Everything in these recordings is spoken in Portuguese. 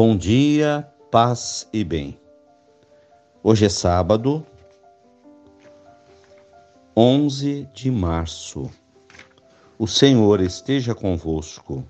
Bom dia, paz e bem. Hoje é sábado, 11 de março. O Senhor esteja convosco,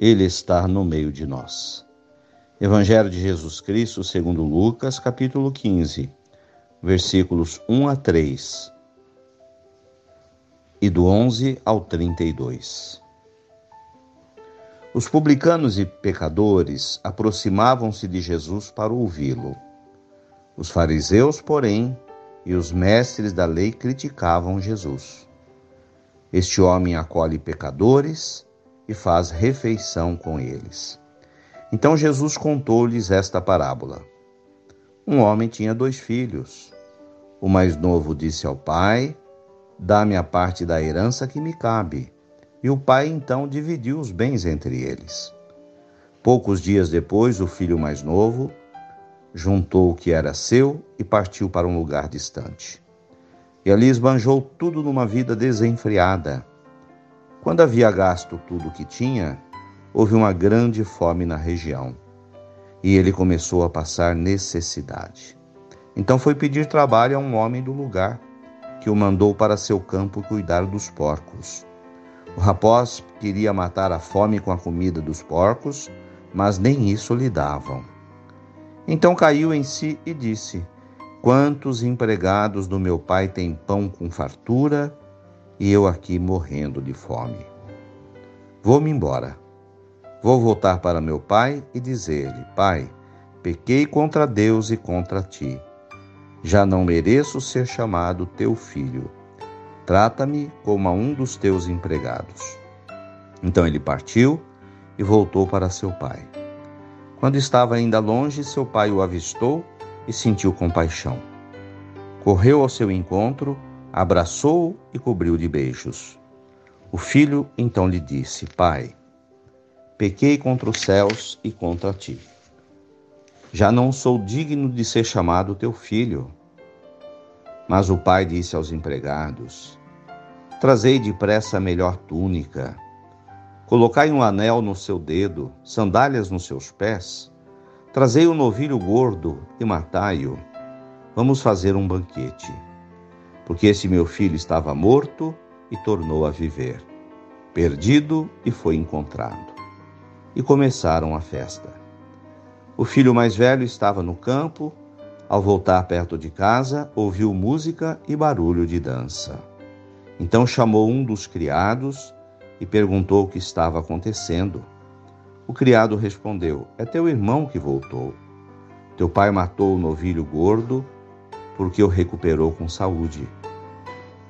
Ele está no meio de nós. Evangelho de Jesus Cristo, segundo Lucas, capítulo 15, versículos 1 a 3 e do 11 ao 32. Os publicanos e pecadores aproximavam-se de Jesus para ouvi-lo. Os fariseus, porém, e os mestres da lei criticavam Jesus. Este homem acolhe pecadores e faz refeição com eles. Então Jesus contou-lhes esta parábola. Um homem tinha dois filhos. O mais novo disse ao pai: Dá-me a parte da herança que me cabe. E o pai então dividiu os bens entre eles. Poucos dias depois, o filho mais novo juntou o que era seu e partiu para um lugar distante. E ali esbanjou tudo numa vida desenfreada. Quando havia gasto tudo o que tinha, houve uma grande fome na região. E ele começou a passar necessidade. Então foi pedir trabalho a um homem do lugar, que o mandou para seu campo cuidar dos porcos. O rapaz queria matar a fome com a comida dos porcos, mas nem isso lhe davam. Então caiu em si e disse: Quantos empregados do meu pai têm pão com fartura e eu aqui morrendo de fome? Vou-me embora. Vou voltar para meu pai e dizer-lhe: Pai, pequei contra Deus e contra ti. Já não mereço ser chamado teu filho. Trata-me como a um dos teus empregados. Então ele partiu e voltou para seu pai. Quando estava ainda longe, seu pai o avistou e sentiu compaixão. Correu ao seu encontro, abraçou-o e cobriu de beijos. O filho então lhe disse: Pai, pequei contra os céus e contra ti. Já não sou digno de ser chamado teu filho. Mas o pai disse aos empregados: Trazei depressa a melhor túnica, colocai um anel no seu dedo, sandálias nos seus pés, trazei um novilho gordo e matai-o. Vamos fazer um banquete. Porque esse meu filho estava morto e tornou a viver, perdido e foi encontrado. E começaram a festa. O filho mais velho estava no campo ao voltar perto de casa, ouviu música e barulho de dança. Então chamou um dos criados e perguntou o que estava acontecendo. O criado respondeu: É teu irmão que voltou. Teu pai matou o novilho gordo porque o recuperou com saúde.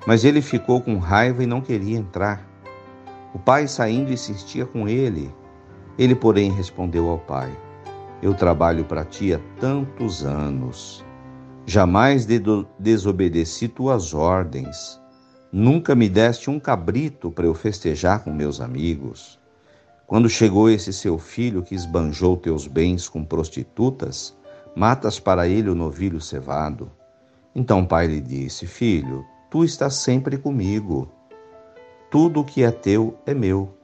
Mas ele ficou com raiva e não queria entrar. O pai saindo insistia com ele. Ele, porém, respondeu ao pai: eu trabalho para ti há tantos anos. Jamais desobedeci tuas ordens. Nunca me deste um cabrito para eu festejar com meus amigos. Quando chegou esse seu filho que esbanjou teus bens com prostitutas, matas para ele o novilho cevado. Então o pai lhe disse: Filho, tu estás sempre comigo. Tudo o que é teu é meu.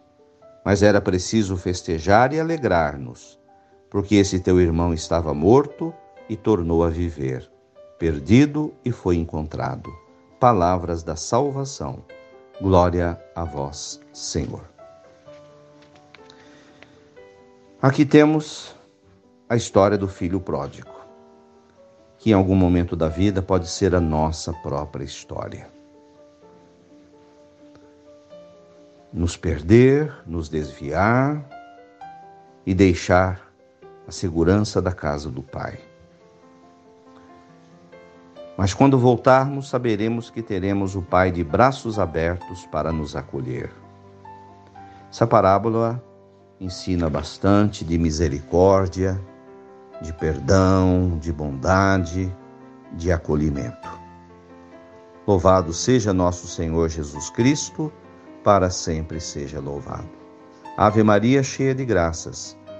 Mas era preciso festejar e alegrar-nos porque esse teu irmão estava morto e tornou a viver, perdido e foi encontrado. Palavras da salvação. Glória a vós, Senhor. Aqui temos a história do filho pródigo, que em algum momento da vida pode ser a nossa própria história. Nos perder, nos desviar e deixar a segurança da casa do Pai. Mas quando voltarmos, saberemos que teremos o Pai de braços abertos para nos acolher. Essa parábola ensina bastante de misericórdia, de perdão, de bondade, de acolhimento. Louvado seja nosso Senhor Jesus Cristo, para sempre seja louvado. Ave Maria, cheia de graças